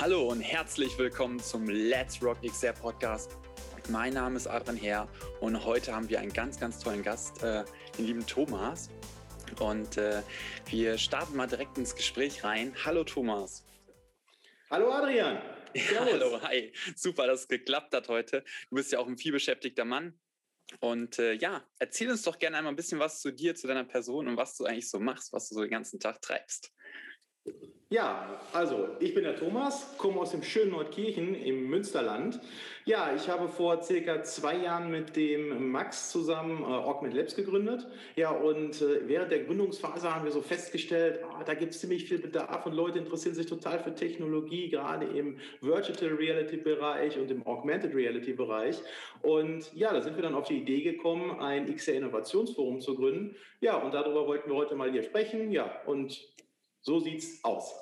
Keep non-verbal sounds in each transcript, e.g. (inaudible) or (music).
Hallo und herzlich willkommen zum Let's Rock XR Podcast. Mein Name ist Adrian Herr und heute haben wir einen ganz, ganz tollen Gast, äh, den lieben Thomas. Und äh, wir starten mal direkt ins Gespräch rein. Hallo Thomas. Hallo Adrian. (laughs) Ja, hallo, hi. Super, dass es geklappt hat heute. Du bist ja auch ein vielbeschäftigter Mann. Und äh, ja, erzähl uns doch gerne einmal ein bisschen was zu dir, zu deiner Person und was du eigentlich so machst, was du so den ganzen Tag treibst. Ja, also ich bin der Thomas, komme aus dem schönen Nordkirchen im Münsterland. Ja, ich habe vor circa zwei Jahren mit dem Max zusammen äh, Augment Labs gegründet. Ja, und äh, während der Gründungsphase haben wir so festgestellt, oh, da gibt es ziemlich viel Bedarf und Leute interessieren sich total für Technologie, gerade im Virtual Reality Bereich und im Augmented Reality Bereich. Und ja, da sind wir dann auf die Idee gekommen, ein XR Innovationsforum zu gründen. Ja, und darüber wollten wir heute mal hier sprechen. Ja, und so sieht's aus.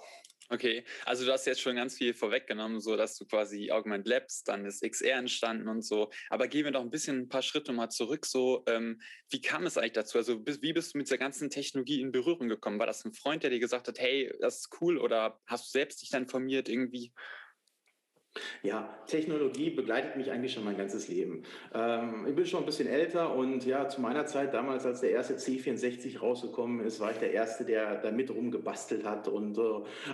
Okay, also du hast jetzt schon ganz viel vorweggenommen, so dass du quasi Augment Labs, dann ist XR entstanden und so. Aber gehen wir doch ein bisschen ein paar Schritte mal zurück. So, ähm, wie kam es eigentlich dazu? Also wie bist du mit dieser ganzen Technologie in Berührung gekommen? War das ein Freund, der dir gesagt hat, hey, das ist cool, oder hast du selbst dich dann informiert irgendwie? Ja, Technologie begleitet mich eigentlich schon mein ganzes Leben. Ähm, ich bin schon ein bisschen älter und ja, zu meiner Zeit, damals als der erste C64 rausgekommen ist, war ich der Erste, der da mit rumgebastelt hat und äh,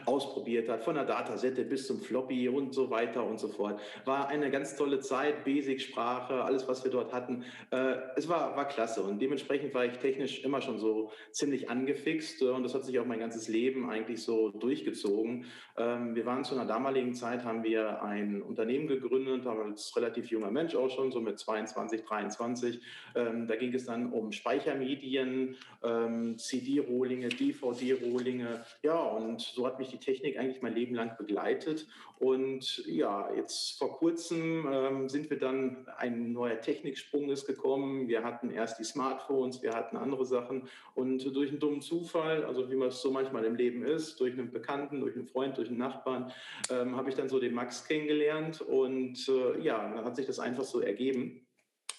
ausprobiert hat, von der Datasette bis zum Floppy und so weiter und so fort. War eine ganz tolle Zeit, Basic-Sprache, alles, was wir dort hatten. Äh, es war, war klasse und dementsprechend war ich technisch immer schon so ziemlich angefixt äh, und das hat sich auch mein ganzes Leben eigentlich so durchgezogen. Ähm, wir waren zu einer damaligen Zeit, haben wir ein Unternehmen gegründet, als relativ junger Mensch auch schon, so mit 22, 23. Ähm, da ging es dann um Speichermedien, ähm, CD-Rohlinge, DVD-Rohlinge. Ja, und so hat mich die Technik eigentlich mein Leben lang begleitet. Und ja, jetzt vor kurzem ähm, sind wir dann, ein neuer Techniksprung ist gekommen. Wir hatten erst die Smartphones, wir hatten andere Sachen. Und durch einen dummen Zufall, also wie man es so manchmal im Leben ist, durch einen Bekannten, durch einen Freund, durch einen Nachbarn, ähm, habe ich dann so den Max kennengelernt und äh, ja, dann hat sich das einfach so ergeben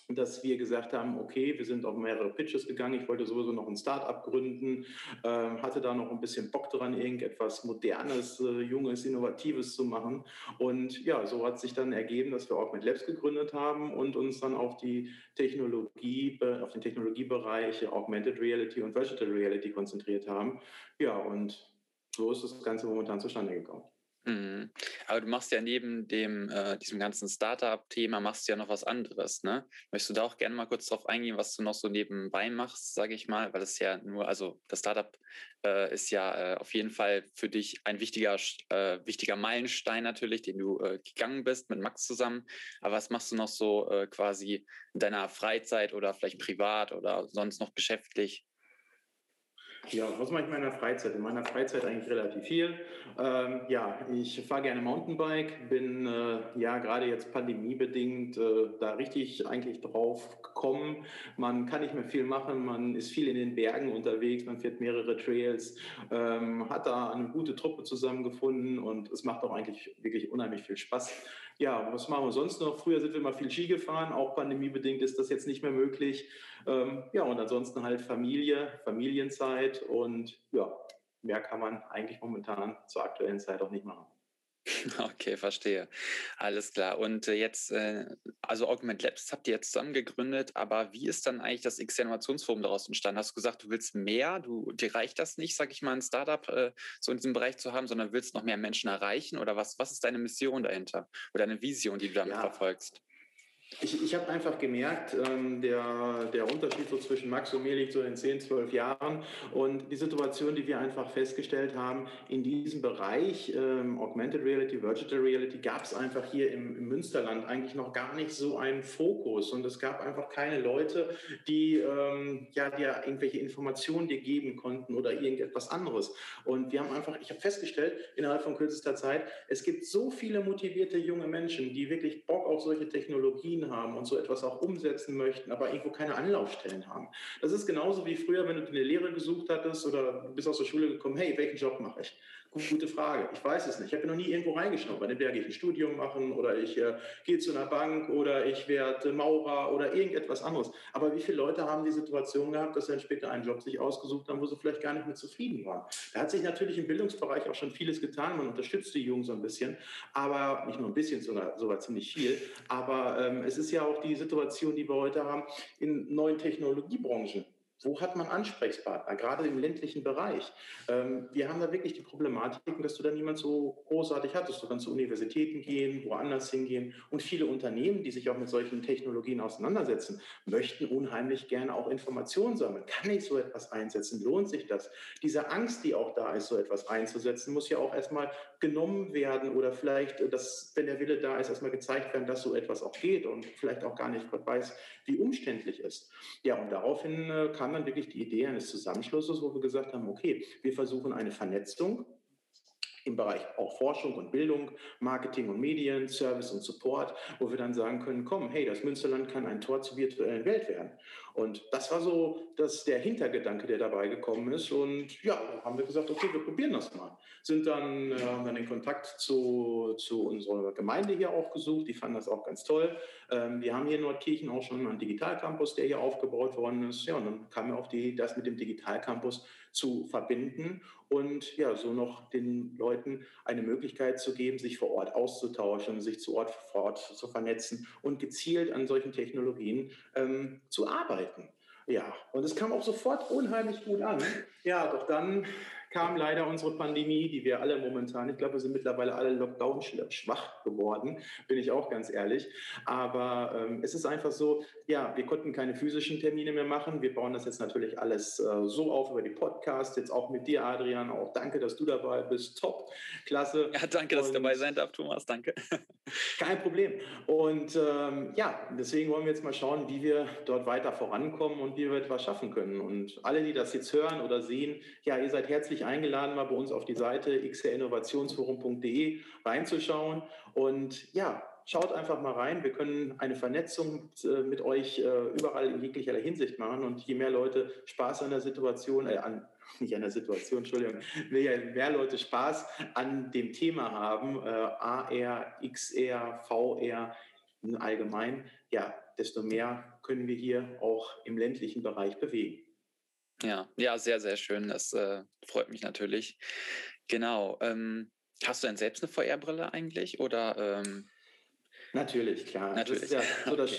dass wir gesagt haben, okay, wir sind auf mehrere Pitches gegangen. Ich wollte sowieso noch ein Startup gründen, äh, hatte da noch ein bisschen Bock dran, irgendetwas Modernes, äh, Junges, Innovatives zu machen. Und ja, so hat sich dann ergeben, dass wir Augment Labs gegründet haben und uns dann auf die Technologie, auf den Technologiebereich Augmented Reality und Virtual Reality konzentriert haben. Ja, und so ist das Ganze momentan zustande gekommen. Mhm. Aber du machst ja neben dem, äh, diesem ganzen Startup-Thema, machst du ja noch was anderes, ne? Möchtest du da auch gerne mal kurz drauf eingehen, was du noch so nebenbei machst, sage ich mal, weil es ja nur, also das Startup äh, ist ja äh, auf jeden Fall für dich ein wichtiger, äh, wichtiger Meilenstein natürlich, den du äh, gegangen bist mit Max zusammen. Aber was machst du noch so äh, quasi in deiner Freizeit oder vielleicht privat oder sonst noch geschäftlich? Ja, was mache ich in meiner Freizeit? In meiner Freizeit eigentlich relativ viel. Ähm, ja, ich fahre gerne Mountainbike, bin äh, ja gerade jetzt pandemiebedingt äh, da richtig eigentlich drauf gekommen. Man kann nicht mehr viel machen, man ist viel in den Bergen unterwegs, man fährt mehrere Trails, ähm, hat da eine gute Truppe zusammengefunden und es macht auch eigentlich wirklich unheimlich viel Spaß. Ja, was machen wir sonst noch? Früher sind wir mal viel Ski gefahren, auch pandemiebedingt ist das jetzt nicht mehr möglich. Ähm, ja, und ansonsten halt Familie, Familienzeit und ja, mehr kann man eigentlich momentan zur aktuellen Zeit auch nicht machen. (laughs) Okay, verstehe. Alles klar. Und äh, jetzt, äh, also Augment Labs habt ihr jetzt zusammen gegründet, aber wie ist dann eigentlich das X-Innovationsforum daraus entstanden? Hast du gesagt, du willst mehr? Du, dir reicht das nicht, sag ich mal, ein Startup äh, so in diesem Bereich zu haben, sondern willst noch mehr Menschen erreichen? Oder was, was ist deine Mission dahinter? Oder eine Vision, die du damit ja. verfolgst? Ich, ich habe einfach gemerkt, ähm, der, der Unterschied so zwischen Max und mir liegt so in 10, 12 Jahren. Und die Situation, die wir einfach festgestellt haben, in diesem Bereich ähm, Augmented Reality, Virtual Reality, gab es einfach hier im, im, Münsterland eigentlich noch gar nicht so einen Fokus. Und es gab einfach keine Leute, die ähm, ja dir irgendwelche Informationen dir geben konnten oder irgendetwas anderes. Und wir haben einfach, ich habe festgestellt, innerhalb von kürzester Zeit, es gibt so viele motivierte junge Menschen, die wirklich Bock auf solche Technologien haben und so etwas auch umsetzen möchten, aber irgendwo keine Anlaufstellen haben. Das ist genauso wie früher, wenn du eine Lehre gesucht hattest oder bist aus der Schule gekommen, hey, welchen Job mache ich? Gute Frage. Ich weiß es nicht. Ich habe noch nie irgendwo reingeschaut. Dann werde ich ein Studium machen oder ich äh, gehe zu einer Bank oder ich werde Maurer oder irgendetwas anderes. Aber wie viele Leute haben die Situation gehabt, dass sie dann später einen Job sich ausgesucht haben, wo sie vielleicht gar nicht mehr zufrieden waren? Da hat sich natürlich im Bildungsbereich auch schon vieles getan. Man unterstützt die Jungen so ein bisschen, aber nicht nur ein bisschen, sogar, sogar ziemlich viel. Aber ähm, es ist ja auch die Situation, die wir heute haben in neuen Technologiebranchen. Wo hat man Ansprechpartner, gerade im ländlichen Bereich? Ähm, wir haben da wirklich die Problematiken, dass du da niemand so großartig hattest. Du kannst zu Universitäten gehen, woanders hingehen. Und viele Unternehmen, die sich auch mit solchen Technologien auseinandersetzen, möchten unheimlich gerne auch Informationen sammeln. Kann ich so etwas einsetzen? Lohnt sich das? Diese Angst, die auch da ist, so etwas einzusetzen, muss ja auch erstmal genommen werden oder vielleicht, äh, dass, wenn der Wille da ist, erstmal gezeigt werden, dass so etwas auch geht und vielleicht auch gar nicht Gott weiß, wie umständlich ist. Ja, und daraufhin äh, kam dann wirklich die Idee eines Zusammenschlusses, wo wir gesagt haben, okay, wir versuchen eine Vernetzung im Bereich auch Forschung und Bildung, Marketing und Medien, Service und Support, wo wir dann sagen können, komm, hey, das Münsterland kann ein Tor zur virtuellen Welt werden. Und das war so das, der Hintergedanke, der dabei gekommen ist. Und ja, haben wir gesagt, okay, wir probieren das mal. Sind dann, äh, haben dann den Kontakt zu, zu unserer Gemeinde hier auch gesucht. Die fanden das auch ganz toll. Ähm, wir haben hier in Nordkirchen auch schon einen Digitalcampus, der hier aufgebaut worden ist. Ja, und dann kam mir auch die, das mit dem Digitalcampus zu verbinden und ja, so noch den Leuten eine Möglichkeit zu geben, sich vor Ort auszutauschen, sich zu Ort vor Ort zu vernetzen und gezielt an solchen Technologien ähm, zu arbeiten. Ja, und es kam auch sofort unheimlich gut an. Ja, doch dann kam leider unsere Pandemie, die wir alle momentan, ich glaube, wir sind mittlerweile alle Lockdown schwach geworden, bin ich auch ganz ehrlich. Aber ähm, es ist einfach so, ja, wir konnten keine physischen Termine mehr machen. Wir bauen das jetzt natürlich alles äh, so auf über die Podcasts, jetzt auch mit dir, Adrian. Auch danke, dass du dabei bist. Top, klasse. Ja, danke, dass ich dabei sein darf, Thomas. Danke. (laughs) Kein Problem. Und ähm, ja, deswegen wollen wir jetzt mal schauen, wie wir dort weiter vorankommen und wie wir etwas schaffen können. Und alle, die das jetzt hören oder sehen, ja, ihr seid herzlich eingeladen, mal bei uns auf die Seite xrinnovationsforum.de reinzuschauen. Und ja, schaut einfach mal rein. Wir können eine Vernetzung äh, mit euch äh, überall in jeglicher Hinsicht machen. Und je mehr Leute Spaß an der Situation, äh, an, (laughs) nicht an der Situation, Entschuldigung, je mehr Leute Spaß an dem Thema haben, äh, AR, XR, VR allgemein, ja, desto mehr können wir hier auch im ländlichen Bereich bewegen. Ja, ja, sehr, sehr schön. Das äh, freut mich natürlich. Genau. Ähm, hast du denn selbst eine VR-Brille eigentlich oder? Ähm Natürlich, klar. Natürlich. Das ist, ja so das,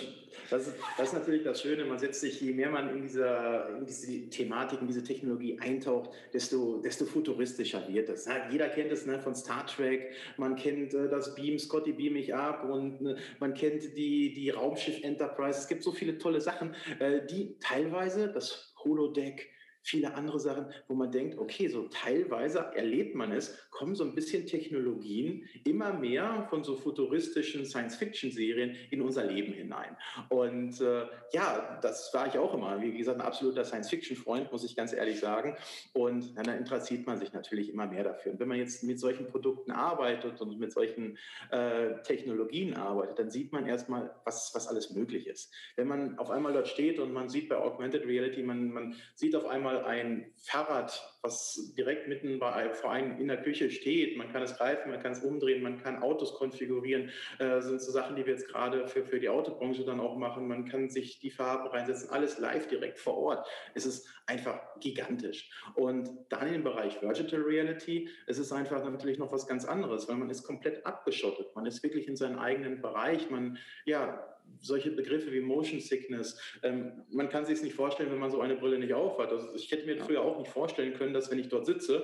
das, ist, das ist natürlich das Schöne. Man setzt sich, je mehr man in, dieser, in diese Thematik, in diese Technologie eintaucht, desto, desto futuristischer wird es. Jeder kennt es ne, von Star Trek, man kennt äh, das Beam, Scotty beam mich ab und äh, man kennt die, die Raumschiff Enterprise. Es gibt so viele tolle Sachen, äh, die teilweise das Holodeck, viele andere Sachen, wo man denkt, okay, so teilweise erlebt man es, kommen so ein bisschen Technologien immer mehr von so futuristischen Science-Fiction-Serien in unser Leben hinein. Und äh, ja, das war ich auch immer, wie gesagt, ein absoluter Science-Fiction-Freund, muss ich ganz ehrlich sagen. Und dann interessiert man sich natürlich immer mehr dafür. Und wenn man jetzt mit solchen Produkten arbeitet und mit solchen äh, Technologien arbeitet, dann sieht man erstmal, was, was alles möglich ist. Wenn man auf einmal dort steht und man sieht bei Augmented Reality, man, man sieht auf einmal ein Fahrrad, was direkt mitten bei, vor einem in der Küche steht. Man kann es greifen, man kann es umdrehen, man kann Autos konfigurieren. Das äh, sind so Sachen, die wir jetzt gerade für, für die Autobranche dann auch machen. Man kann sich die Farben reinsetzen, alles live direkt vor Ort. Es ist einfach gigantisch. Und dann im Bereich Virtual Reality, es ist einfach natürlich noch was ganz anderes, weil man ist komplett abgeschottet. Man ist wirklich in seinem eigenen Bereich. Man, ja, solche Begriffe wie Motion Sickness. Ähm, man kann sich es nicht vorstellen, wenn man so eine Brille nicht aufhat. Also ich hätte mir früher auch nicht vorstellen können, dass wenn ich dort sitze,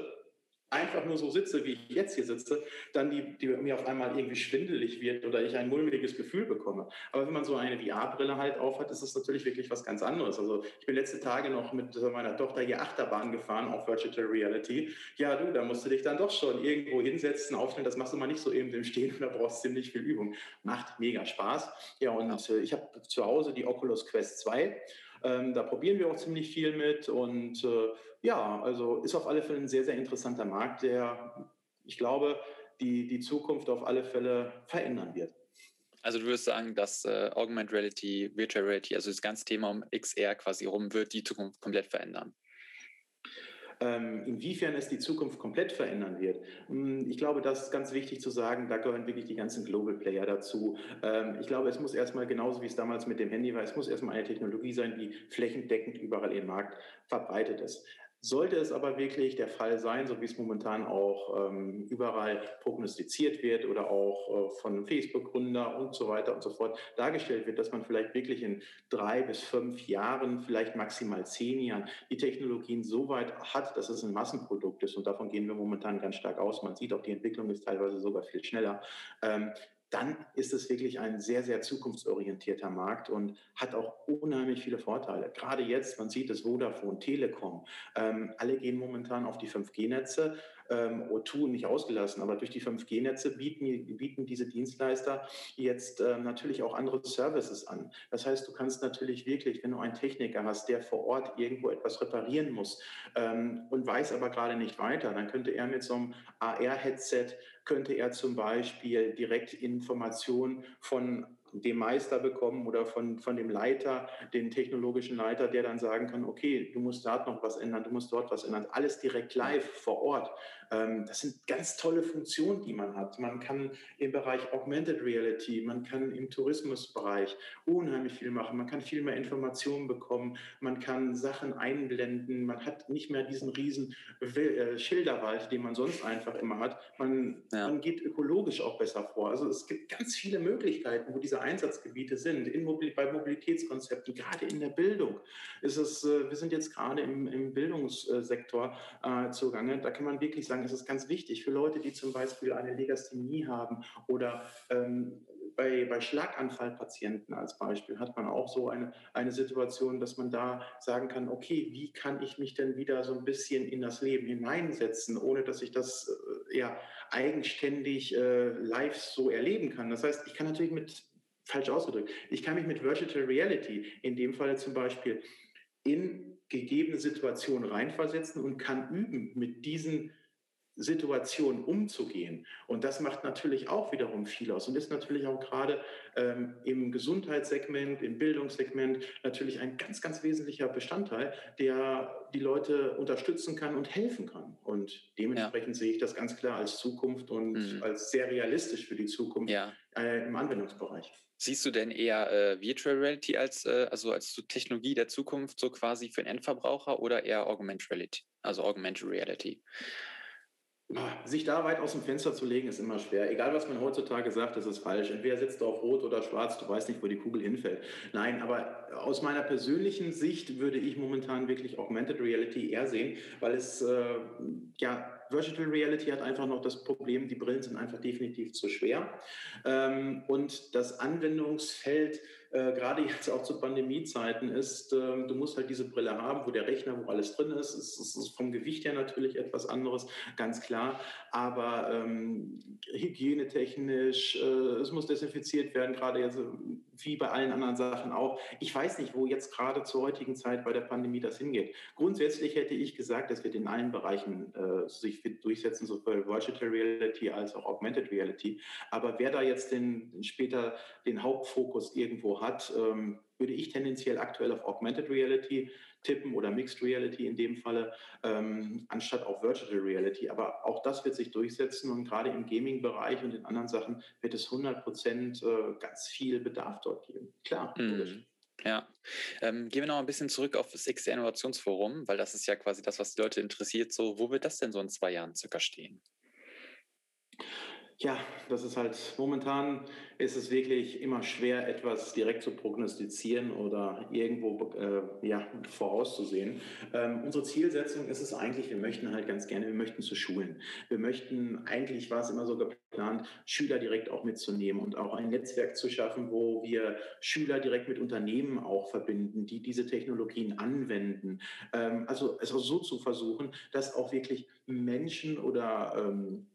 einfach nur so sitze, wie ich jetzt hier sitze, dann die, die mir auf einmal irgendwie schwindelig wird oder ich ein mulmiges Gefühl bekomme. Aber wenn man so eine VR-Brille halt aufhat, ist das natürlich wirklich was ganz anderes. Also ich bin letzte Tage noch mit meiner Tochter hier Achterbahn gefahren auf Virtual Reality. Ja, du, da musst du dich dann doch schon irgendwo hinsetzen, aufstellen. Das machst du mal nicht so eben im Stehen, (laughs) da brauchst du ziemlich viel Übung. Macht mega Spaß. Ja, und äh, ich habe zu Hause die Oculus Quest 2 ähm, da probieren wir auch ziemlich viel mit und äh, ja, also ist auf alle Fälle ein sehr, sehr interessanter Markt, der, ich glaube, die, die Zukunft auf alle Fälle verändern wird. Also du würdest sagen, dass äh, Augmented Reality, Virtual Reality, also das ganze Thema um XR quasi rum, wird die Zukunft komplett verändern? Ähm, inwiefern es die Zukunft komplett verändern wird, hm, ich glaube, das ist ganz wichtig zu sagen, da gehören wirklich die ganzen Global Player dazu. Ähm, ich glaube, es muss erstmal genauso wie es damals mit dem Handy war, es muss erstmal eine Technologie sein, die flächendeckend überall im Markt verbreitet ist. Sollte es aber wirklich der Fall sein, so wie es momentan auch ähm, überall prognostiziert wird oder auch äh, von Facebook-Gründer und so weiter und so fort dargestellt wird, dass man vielleicht wirklich in drei bis fünf Jahren, vielleicht maximal zehn Jahren die Technologien so weit hat, dass es ein Massenprodukt ist und davon gehen wir momentan ganz stark aus. Man sieht auch, die Entwicklung ist teilweise sogar viel schneller. Ähm, dann ist es wirklich ein sehr, sehr zukunftsorientierter Markt und hat auch unheimlich viele Vorteile. Gerade jetzt, man sieht es, Vodafone, Telekom, ähm, alle gehen momentan auf die 5G-Netze ähm, O2 nicht ausgelassen, aber durch die 5G-Netze bieten, bieten diese Dienstleister jetzt äh, natürlich auch andere Services an. Das heißt, du kannst natürlich wirklich, wenn du einen Techniker hast, der vor Ort irgendwo etwas reparieren muss ähm, und weiß aber gerade nicht weiter, dann könnte er mit so einem AR-Headset, könnte er zum Beispiel direkt Informationen von dem Meister bekommen oder von, von dem Leiter, den technologischen Leiter, der dann sagen kann, okay, du musst dort noch was ändern, du musst dort was ändern. Alles direkt live vor Ort. Ähm, das sind ganz tolle Funktionen, die man hat. Man kann im Bereich Augmented Reality, man kann im Tourismusbereich unheimlich viel machen. Man kann viel mehr Informationen bekommen. Man kann Sachen einblenden. Man hat nicht mehr diesen riesen äh, Schilderwald, den man sonst einfach immer hat. Man, ja. man geht ökologisch auch besser vor. Also es gibt ganz viele Möglichkeiten, wo diese Einsatzgebiete sind. In Mobil bei Mobilitätskonzepten, gerade in der Bildung ist es, äh, wir sind jetzt gerade im, im Bildungssektor äh, zugange. Da kann man wirklich sagen, es ist ganz wichtig für Leute, die zum Beispiel eine Legasthenie haben oder ähm, bei, bei Schlaganfallpatienten als Beispiel hat man auch so eine, eine Situation, dass man da sagen kann, okay, wie kann ich mich denn wieder so ein bisschen in das Leben hineinsetzen, ohne dass ich das äh, ja eigenständig äh, live so erleben kann. Das heißt, ich kann natürlich mit, falsch ausgedrückt, ich kann mich mit Virtual Reality in dem Fall zum Beispiel in gegebene Situationen reinversetzen und kann üben, mit diesen Situation umzugehen. Und das macht natürlich auch wiederum viel aus und ist natürlich auch gerade ähm, im Gesundheitssegment, im Bildungssegment natürlich ein ganz, ganz wesentlicher Bestandteil, der die Leute unterstützen kann und helfen kann. Und dementsprechend ja. sehe ich das ganz klar als Zukunft und mhm. als sehr realistisch für die Zukunft ja. äh, im Anwendungsbereich. Siehst du denn eher äh, Virtual Reality als, äh, also als so Technologie der Zukunft so quasi für den Endverbraucher oder eher Augmented Reality, also Augmented Reality? Sich da weit aus dem Fenster zu legen, ist immer schwer. Egal, was man heutzutage sagt, das ist falsch. Entweder sitzt du auf Rot oder Schwarz, du weißt nicht, wo die Kugel hinfällt. Nein, aber aus meiner persönlichen Sicht würde ich momentan wirklich Augmented Reality eher sehen, weil es, äh, ja, Virtual Reality hat einfach noch das Problem, die Brillen sind einfach definitiv zu schwer. Ähm, und das Anwendungsfeld äh, gerade jetzt auch zu Pandemiezeiten ist, äh, du musst halt diese Brille haben, wo der Rechner, wo alles drin ist. Es, es ist vom Gewicht her natürlich etwas anderes, ganz klar. Aber ähm, hygienetechnisch, äh, es muss desinfiziert werden, gerade jetzt wie bei allen anderen Sachen auch. Ich weiß nicht, wo jetzt gerade zur heutigen Zeit bei der Pandemie das hingeht. Grundsätzlich hätte ich gesagt, das wird in allen Bereichen äh, sich durchsetzen, sowohl Virtual Reality als auch Augmented Reality. Aber wer da jetzt den, später den Hauptfokus irgendwo hat, ähm, würde ich tendenziell aktuell auf Augmented Reality tippen oder Mixed Reality in dem Falle, ähm, anstatt auf Virtual Reality. Aber auch das wird sich durchsetzen und gerade im Gaming-Bereich und in anderen Sachen wird es 100 Prozent äh, ganz viel Bedarf dort geben. Klar, mhm. Ja, ähm, gehen wir noch ein bisschen zurück auf das XR Innovationsforum, weil das ist ja quasi das, was die Leute interessiert. So, wo wird das denn so in zwei Jahren circa stehen? Ja, das ist halt momentan ist es wirklich immer schwer, etwas direkt zu prognostizieren oder irgendwo äh, ja, vorauszusehen. Ähm, unsere Zielsetzung ist es eigentlich, wir möchten halt ganz gerne, wir möchten zu schulen. Wir möchten, eigentlich war es immer so geplant, Schüler direkt auch mitzunehmen und auch ein Netzwerk zu schaffen, wo wir Schüler direkt mit Unternehmen auch verbinden, die diese Technologien anwenden. Ähm, also es so zu versuchen, dass auch wirklich Menschen oder ähm,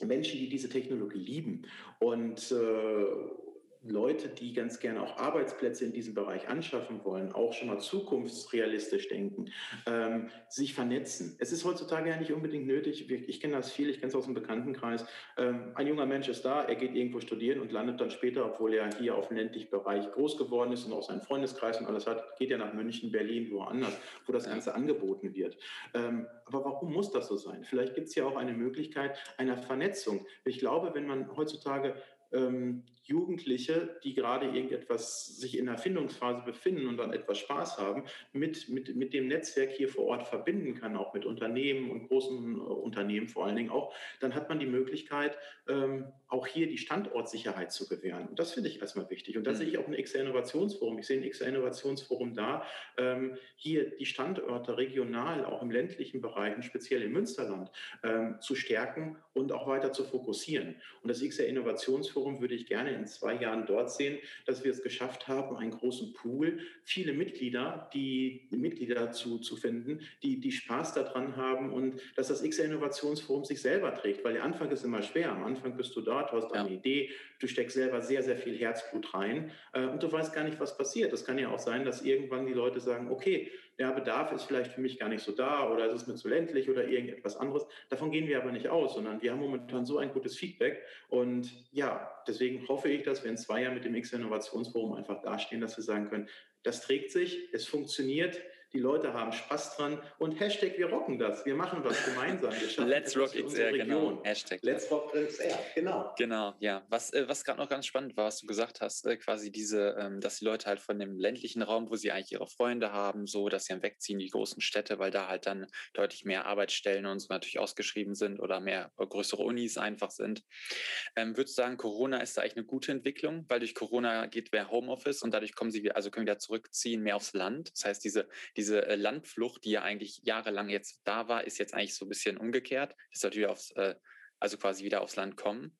Menschen, die diese Technologie lieben. Und äh, Leute, die ganz gerne auch Arbeitsplätze in diesem Bereich anschaffen wollen, auch schon mal zukunftsrealistisch denken, ähm, sich vernetzen. Es ist heutzutage ja nicht unbedingt nötig, ich kenne das viel, ich kenne es aus dem Bekanntenkreis, ähm, ein junger Mensch ist da, er geht irgendwo studieren und landet dann später, obwohl er hier auf dem ländlichen Bereich groß geworden ist und auch seinen Freundeskreis und alles hat, geht er nach München, Berlin, woanders, wo das Ganze angeboten wird. Ähm, aber warum muss das so sein? Vielleicht gibt es ja auch eine Möglichkeit einer Vernetzung. Ich glaube, wenn man heutzutage ähm, Jugendliche, die gerade irgendetwas sich in der Erfindungsphase befinden und dann etwas Spaß haben, mit, mit, mit dem Netzwerk hier vor Ort verbinden kann, auch mit Unternehmen und großen äh, Unternehmen vor allen Dingen auch, dann hat man die Möglichkeit, ähm, auch hier die Standortsicherheit zu gewähren. Und das finde ich erstmal wichtig. Und da sehe ich auch ein XR Innovationsforum. Ich sehe ein XR Innovationsforum da, ähm, hier die Standorte regional, auch im ländlichen Bereich, speziell im Münsterland, ähm, zu stärken und auch weiter zu fokussieren. Und das XR Innovationsforum würde ich gerne in zwei Jahren dort sehen, dass wir es geschafft haben, einen großen Pool, viele Mitglieder, die Mitglieder zu, zu finden, die, die Spaß daran haben und dass das XR Innovationsforum sich selber trägt, weil der Anfang ist immer schwer. Am Anfang bist du dort, du hast eine ja. Idee, du steckst selber sehr, sehr viel Herzblut rein äh, und du weißt gar nicht, was passiert. Das kann ja auch sein, dass irgendwann die Leute sagen, okay, der Bedarf ist vielleicht für mich gar nicht so da oder es ist mir zu ländlich oder irgendetwas anderes. Davon gehen wir aber nicht aus, sondern wir haben momentan so ein gutes Feedback und ja, deswegen hoffe ich, dass wir in zwei Jahren mit dem X-Innovationsforum einfach dastehen, dass wir sagen können, das trägt sich, es funktioniert, die Leute haben Spaß dran und Hashtag wir rocken das, wir machen was (laughs) gemeinsam. Let's Rock XR, genau. Hashtag. Let's Rock XR, genau. Genau, ja. Was, äh, was gerade noch ganz spannend war, was du gesagt hast, äh, quasi diese, ähm, dass die Leute halt von dem ländlichen Raum, wo sie eigentlich ihre Freunde haben, so, dass sie dann wegziehen, die großen Städte, weil da halt dann deutlich mehr Arbeitsstellen und so natürlich ausgeschrieben sind oder mehr äh, größere Unis einfach sind. Ähm, würdest du sagen, Corona ist da eigentlich eine gute Entwicklung, weil durch Corona geht mehr Homeoffice und dadurch kommen sie, also können wieder zurückziehen, mehr aufs Land. Das heißt, diese, diese diese äh, Landflucht, die ja eigentlich jahrelang jetzt da war, ist jetzt eigentlich so ein bisschen umgekehrt. Das wieder aufs, äh, also quasi wieder aufs Land kommen.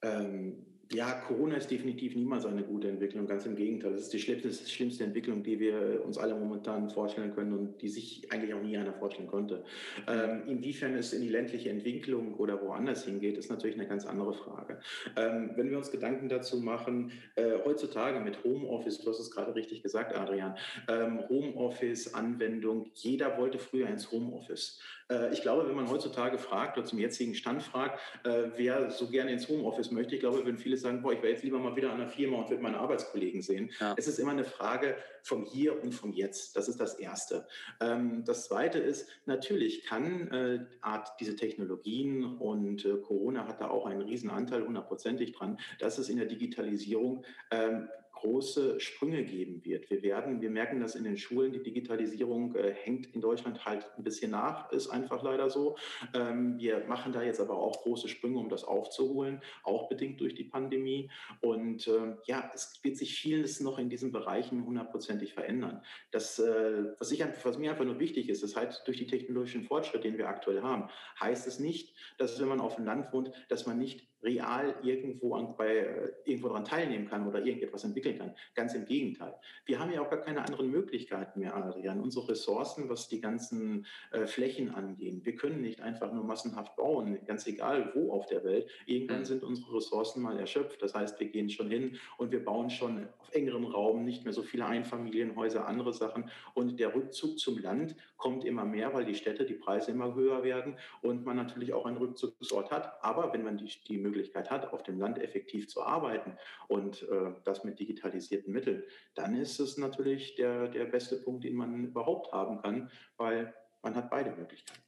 Ähm, ja, Corona ist definitiv niemals eine gute Entwicklung, ganz im Gegenteil. Das ist die schlimmste, schlimmste Entwicklung, die wir uns alle momentan vorstellen können und die sich eigentlich auch nie einer vorstellen konnte. Ähm, inwiefern es in die ländliche Entwicklung oder woanders hingeht, ist natürlich eine ganz andere Frage. Ähm, wenn wir uns Gedanken dazu machen, äh, heutzutage mit Homeoffice, du hast es gerade richtig gesagt, Adrian, ähm, Homeoffice-Anwendung, jeder wollte früher ins Homeoffice. Äh, ich glaube, wenn man heutzutage fragt oder zum jetzigen Stand fragt, äh, wer so gerne ins Homeoffice möchte, ich glaube, würden viele sagen, boah, ich wäre jetzt lieber mal wieder an der Firma und würde meine Arbeitskollegen sehen. Ja. Es ist immer eine Frage vom Hier und vom Jetzt. Das ist das Erste. Ähm, das Zweite ist, natürlich kann äh, Art diese Technologien und Corona hat da auch einen riesen Anteil hundertprozentig dran, dass es in der Digitalisierung ähm, große Sprünge geben wird. Wir werden, wir merken das in den Schulen, die Digitalisierung äh, hängt in Deutschland halt ein bisschen nach, ist einfach leider so. Ähm, wir machen da jetzt aber auch große Sprünge, um das aufzuholen, auch bedingt durch die Pandemie. Und äh, ja, es wird sich vieles noch in diesen Bereichen hundertprozentig verändern. Das, äh, was, ich, was mir einfach nur wichtig ist, ist halt durch die technologischen Fortschritt, den wir aktuell haben, heißt es nicht, dass wenn man auf dem Land wohnt, dass man nicht real irgendwo, an, bei, äh, irgendwo daran teilnehmen kann oder irgendetwas entwickeln kann. Ganz im Gegenteil. Wir haben ja auch gar keine anderen Möglichkeiten mehr, Adrian. Unsere Ressourcen, was die ganzen äh, Flächen angehen. Wir können nicht einfach nur massenhaft bauen, ganz egal wo auf der Welt. Irgendwann mhm. sind unsere Ressourcen mal erschöpft. Das heißt, wir gehen schon hin und wir bauen schon auf engerem Raum nicht mehr so viele Einfamilienhäuser, andere Sachen. Und der Rückzug zum Land kommt immer mehr, weil die Städte, die Preise immer höher werden und man natürlich auch einen Rückzugsort hat. Aber wenn man die, die Möglichkeit hat, auf dem Land effektiv zu arbeiten und äh, das mit digitalisierten Mitteln, dann ist es natürlich der, der beste Punkt, den man überhaupt haben kann, weil man hat beide Möglichkeiten.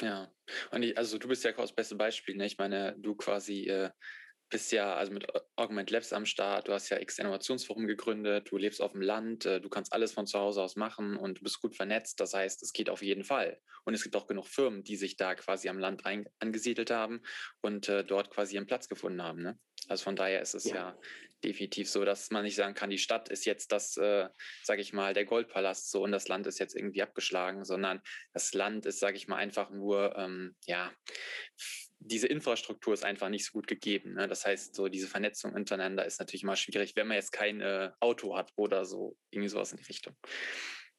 Ja, und ich, also du bist ja das beste Beispiel. Ne? Ich meine, du quasi äh, bist ja also mit Augment Labs am Start, du hast ja X Innovationsforum gegründet, du lebst auf dem Land, äh, du kannst alles von zu Hause aus machen und du bist gut vernetzt. Das heißt, es geht auf jeden Fall. Und es gibt auch genug Firmen, die sich da quasi am Land ein, angesiedelt haben und äh, dort quasi ihren Platz gefunden haben. Ne? Also von daher ist es ja. ja. definitiv so, dass man nicht sagen kann, die Stadt ist jetzt das, äh, sage ich mal, der Goldpalast so und das Land ist jetzt irgendwie abgeschlagen, sondern das Land ist, sage ich mal, einfach nur, ähm, ja, diese Infrastruktur ist einfach nicht so gut gegeben. Ne? Das heißt, so diese Vernetzung untereinander ist natürlich immer schwierig, wenn man jetzt kein äh, Auto hat oder so, irgendwie sowas in die Richtung.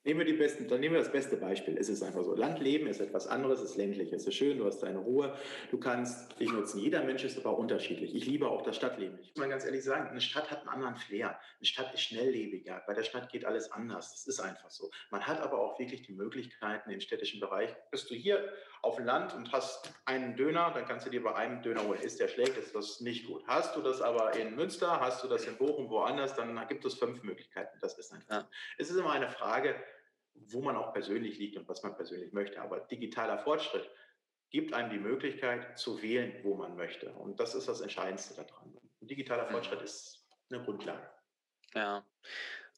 Nehmen wir die besten, dann nehmen wir das beste Beispiel. Es ist einfach so. Landleben ist etwas anderes, es ist ländlich, es ist schön, du hast deine Ruhe, du kannst dich nutzen. Jeder Mensch ist aber unterschiedlich. Ich liebe auch das Stadtleben. Ich muss mal ganz ehrlich sagen, eine Stadt hat einen anderen Flair. Eine Stadt ist schnelllebiger. Bei der Stadt geht alles anders. Das ist einfach so. Man hat aber auch wirklich die Möglichkeiten im städtischen Bereich. Bist du hier auf dem Land und hast einen Döner, dann kannst du dir bei einem Döner holen. Ist der schlecht, ist das nicht gut. Hast du das aber in Münster, hast du das in Bochum, woanders, dann gibt es fünf Möglichkeiten. Das ist einfach. Ja. Es ist immer eine Frage, wo man auch persönlich liegt und was man persönlich möchte. Aber digitaler Fortschritt gibt einem die Möglichkeit zu wählen, wo man möchte. Und das ist das Entscheidendste daran. Und digitaler mhm. Fortschritt ist eine Grundlage. Ja.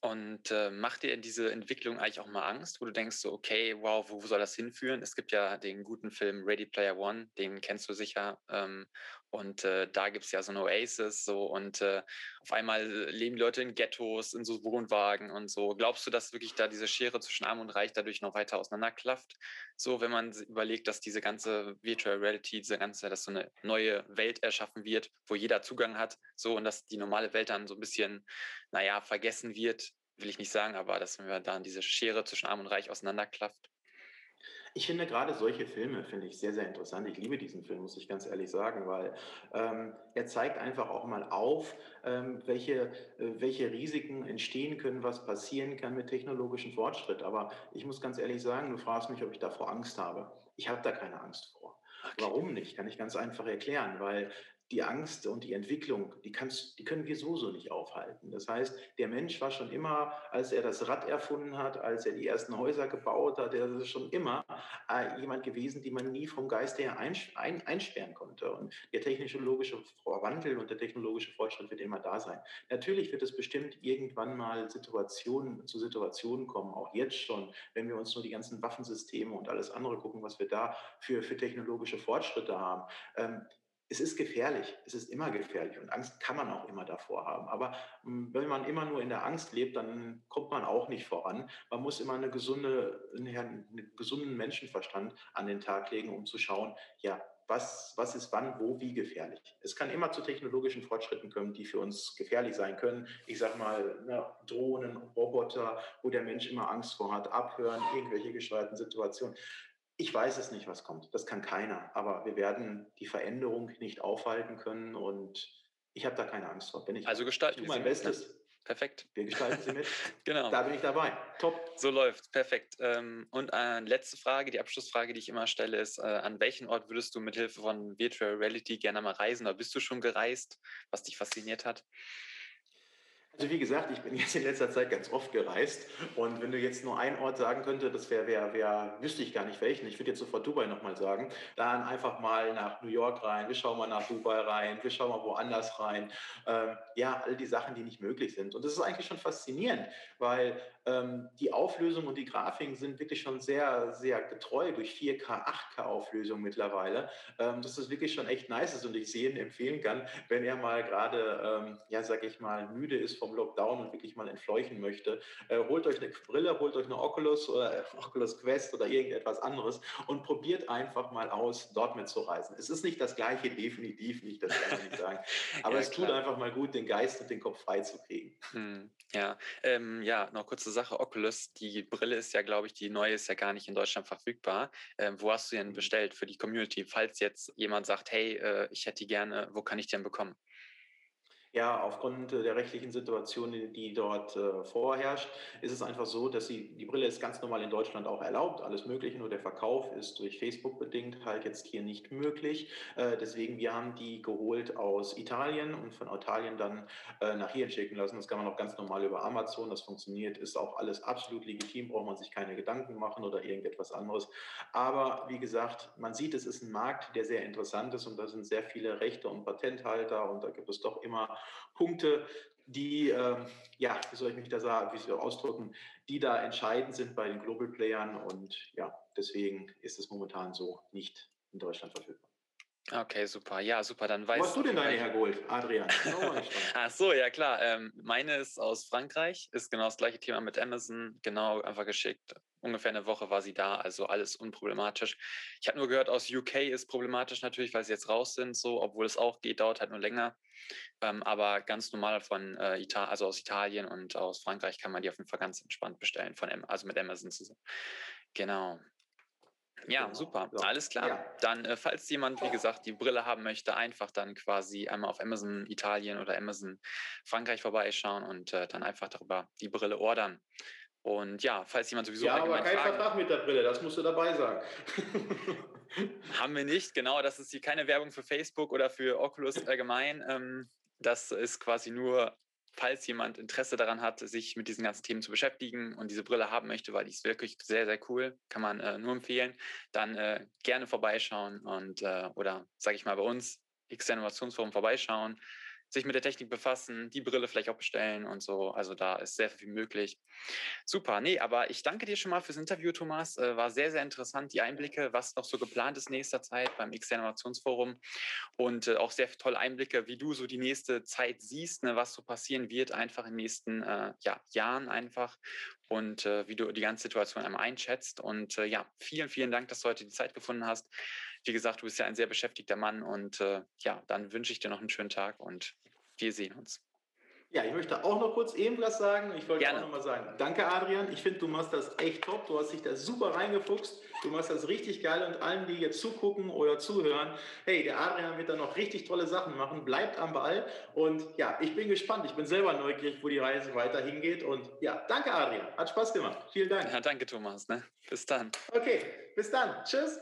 Und äh, macht dir diese Entwicklung eigentlich auch mal Angst, wo du denkst so, okay, wow, wo soll das hinführen? Es gibt ja den guten Film Ready Player One, den kennst du sicher. Ähm, und äh, da gibt es ja so ein Oasis so und äh, auf einmal leben Leute in Ghettos, in so Wohnwagen und so. Glaubst du, dass wirklich da diese Schere zwischen Arm und Reich dadurch noch weiter auseinanderklafft? So, wenn man überlegt, dass diese ganze Virtual Reality, diese ganze, dass so eine neue Welt erschaffen wird, wo jeder Zugang hat, so und dass die normale Welt dann so ein bisschen, naja, vergessen wird, will ich nicht sagen, aber dass wir dann diese Schere zwischen Arm und Reich auseinanderklafft. Ich finde gerade solche Filme, finde ich sehr, sehr interessant. Ich liebe diesen Film, muss ich ganz ehrlich sagen, weil ähm, er zeigt einfach auch mal auf, ähm, welche, äh, welche Risiken entstehen können, was passieren kann mit technologischem Fortschritt. Aber ich muss ganz ehrlich sagen, du fragst mich, ob ich davor Angst habe. Ich habe da keine Angst vor. Okay. Warum nicht? Kann ich ganz einfach erklären, weil die Angst und die Entwicklung, die, kannst, die können wir so so nicht aufhalten. Das heißt, der Mensch war schon immer, als er das Rad erfunden hat, als er die ersten Häuser gebaut hat, er ist schon immer äh, jemand gewesen, den man nie vom Geist her einsperren konnte. Und der technologische Wandel und der technologische Fortschritt wird immer da sein. Natürlich wird es bestimmt irgendwann mal Situationen zu Situationen kommen, auch jetzt schon, wenn wir uns nur die ganzen Waffensysteme und alles andere gucken, was wir da für, für technologische Fortschritte haben. Ähm, es ist gefährlich, es ist immer gefährlich und Angst kann man auch immer davor haben. Aber hm, wenn man immer nur in der Angst lebt, dann kommt man auch nicht voran. Man muss immer eine gesunde, einen gesunden Menschenverstand an den Tag legen, um zu schauen, ja, was, was ist wann, wo, wie gefährlich. Es kann immer zu technologischen Fortschritten kommen, die für uns gefährlich sein können. Ich sage mal, ne, Drohnen, Roboter, wo der Mensch immer Angst vor hat, abhören, irgendwelche gesteuerten Situationen. Ich weiß es nicht, was kommt. Das kann keiner. Aber wir werden die Veränderung nicht aufhalten können und ich habe da keine Angst vor. Bin ich also gestalten ich mein Bestes. Perfekt. Wir gestalten sie mit. (laughs) genau. Da bin ich dabei. Top. So läuft. Perfekt. Ähm, und äh, letzte Frage, die Abschlussfrage, die ich immer stelle, ist: äh, An welchen Ort würdest du mit Hilfe von Virtual Reality gerne mal reisen? Oder bist du schon gereist, was dich fasziniert hat? Also wie gesagt, ich bin jetzt in letzter Zeit ganz oft gereist und wenn du jetzt nur einen Ort sagen könntest, das wäre, wär, wär, wüsste ich gar nicht welchen. Ich würde jetzt sofort Dubai nochmal sagen. Dann einfach mal nach New York rein, wir schauen mal nach Dubai rein, wir schauen mal woanders rein. Ähm, ja, all die Sachen, die nicht möglich sind. Und das ist eigentlich schon faszinierend, weil ähm, die Auflösung und die Grafiken sind wirklich schon sehr, sehr getreu durch 4K, 8K Auflösung mittlerweile. Ähm, dass das wirklich schon echt nice ist und ich sehen empfehlen kann, wenn er mal gerade, ähm, ja, sag ich mal, müde ist vom Lockdown und wirklich mal entfleuchen möchte. Äh, holt euch eine Brille, holt euch eine Oculus oder Oculus Quest oder irgendetwas anderes und probiert einfach mal aus, dort mitzureisen. Es ist nicht das gleiche, definitiv nicht, das kann ich nicht sagen. (laughs) Aber ja, es tut einfach mal gut, den Geist und den Kopf frei zu kriegen. Hm, ja, ähm, ja, noch kurze Sache, Oculus, die Brille ist ja, glaube ich, die neue ist ja gar nicht in Deutschland verfügbar. Ähm, wo hast du denn mhm. bestellt für die Community? Falls jetzt jemand sagt, hey, äh, ich hätte die gerne, wo kann ich die denn bekommen? Ja, aufgrund der rechtlichen Situation, die dort äh, vorherrscht, ist es einfach so, dass sie, die Brille ist ganz normal in Deutschland auch erlaubt, alles Mögliche, nur der Verkauf ist durch Facebook bedingt halt jetzt hier nicht möglich. Äh, deswegen, wir haben die geholt aus Italien und von Italien dann äh, nach hier schicken lassen. Das kann man auch ganz normal über Amazon, das funktioniert, ist auch alles absolut legitim, braucht man sich keine Gedanken machen oder irgendetwas anderes. Aber wie gesagt, man sieht, es ist ein Markt, der sehr interessant ist und da sind sehr viele Rechte und Patenthalter und da gibt es doch immer Punkte, die, äh, ja, wie soll ich mich da sagen, wie soll ich ausdrücken, die da entscheidend sind bei den Global Playern und ja, deswegen ist es momentan so nicht in Deutschland verfügbar. Okay, super. Ja, super. Dann weiß Wo hast du denn deine hergeholt, Adrian? (laughs) Ach so, ja klar. Ähm, meine ist aus Frankreich, ist genau das gleiche Thema mit Amazon, genau einfach geschickt. Ungefähr eine Woche war sie da, also alles unproblematisch. Ich habe nur gehört, aus UK ist problematisch natürlich, weil sie jetzt raus sind, so, obwohl es auch geht, dauert halt nur länger. Ähm, aber ganz normal von äh, Italien, also aus Italien und aus Frankreich kann man die auf jeden Fall ganz entspannt bestellen, von, also mit Amazon zusammen. Genau. Ja, genau. super. So. Alles klar. Ja. Dann, äh, falls jemand, wie gesagt, die Brille haben möchte, einfach dann quasi einmal auf Amazon Italien oder Amazon Frankreich vorbeischauen und äh, dann einfach darüber die Brille ordern. Und ja, falls jemand sowieso. Ja, aber kein Fragen, Vertrag mit der Brille, das musst du dabei sagen. (laughs) (laughs) haben wir nicht, genau. Das ist hier keine Werbung für Facebook oder für Oculus allgemein. Ähm, das ist quasi nur falls jemand Interesse daran hat, sich mit diesen ganzen Themen zu beschäftigen und diese Brille haben möchte, weil die ist wirklich sehr, sehr cool, kann man äh, nur empfehlen, dann äh, gerne vorbeischauen und äh, oder sage ich mal bei uns, X Innovationsforum vorbeischauen sich mit der Technik befassen, die Brille vielleicht auch bestellen und so. Also da ist sehr viel möglich. Super, nee, aber ich danke dir schon mal fürs Interview, Thomas. Äh, war sehr, sehr interessant, die Einblicke, was noch so geplant ist nächster Zeit beim X-Innovationsforum und äh, auch sehr tolle Einblicke, wie du so die nächste Zeit siehst, ne, was so passieren wird, einfach in den nächsten äh, ja, Jahren einfach und äh, wie du die ganze Situation einmal einschätzt. Und äh, ja, vielen, vielen Dank, dass du heute die Zeit gefunden hast. Wie gesagt, du bist ja ein sehr beschäftigter Mann und äh, ja, dann wünsche ich dir noch einen schönen Tag und wir sehen uns. Ja, ich möchte auch noch kurz eben was sagen. Ich wollte Gerne. auch noch mal sagen, danke Adrian. Ich finde, du machst das echt top. Du hast dich da super reingefuchst. Du machst das richtig geil und allen, die jetzt zugucken oder zuhören, hey, der Adrian wird da noch richtig tolle Sachen machen. Bleibt am Ball und ja, ich bin gespannt. Ich bin selber neugierig, wo die Reise weiter hingeht und ja, danke Adrian. Hat Spaß gemacht. Vielen Dank. Ja, danke Thomas. Ne? Bis dann. Okay, bis dann. Tschüss.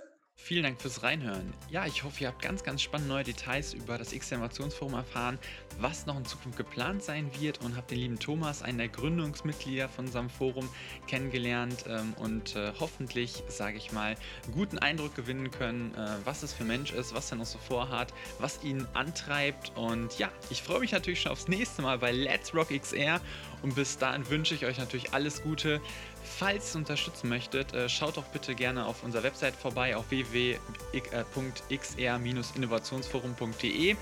Vielen Dank fürs Reinhören. Ja, ich hoffe, ihr habt ganz, ganz spannende neue Details über das X-Innovationsforum erfahren, was noch in Zukunft geplant sein wird und habt den lieben Thomas, einen der Gründungsmitglieder von unserem Forum, kennengelernt ähm, und äh, hoffentlich, sage ich mal, guten Eindruck gewinnen können, äh, was es für Mensch ist, was er noch so vorhat, was ihn antreibt. Und ja, ich freue mich natürlich schon aufs nächste Mal bei Let's Rock XR und bis dahin wünsche ich euch natürlich alles Gute. Falls ihr unterstützen möchtet, äh, schaut doch bitte gerne auf unserer Website vorbei auf www.xr-innovationsforum.de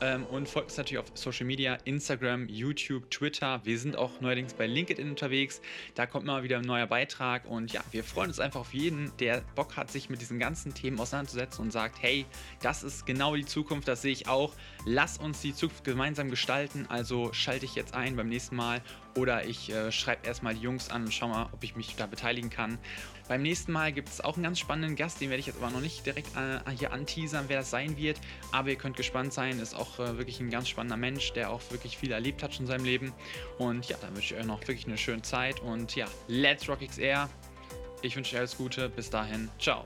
ähm, und folgt uns natürlich auf Social Media, Instagram, YouTube, Twitter. Wir sind auch neuerdings bei LinkedIn unterwegs. Da kommt mal wieder ein neuer Beitrag und ja, wir freuen uns einfach auf jeden, der Bock hat, sich mit diesen ganzen Themen auseinanderzusetzen und sagt, hey, das ist genau die Zukunft, das sehe ich auch. Lass uns die Zukunft gemeinsam gestalten. Also schalte ich jetzt ein beim nächsten Mal oder ich äh, schreibe erstmal die Jungs an und schau mal, ob ich mich da beteiligen kann. Beim nächsten Mal gibt es auch einen ganz spannenden Gast, den werde ich jetzt aber noch nicht direkt äh, hier anteasern, wer das sein wird. Aber ihr könnt gespannt sein, ist auch äh, wirklich ein ganz spannender Mensch, der auch wirklich viel erlebt hat schon in seinem Leben. Und ja, dann wünsche ich euch noch wirklich eine schöne Zeit. Und ja, let's rock XR. Ich wünsche euch alles Gute. Bis dahin. Ciao.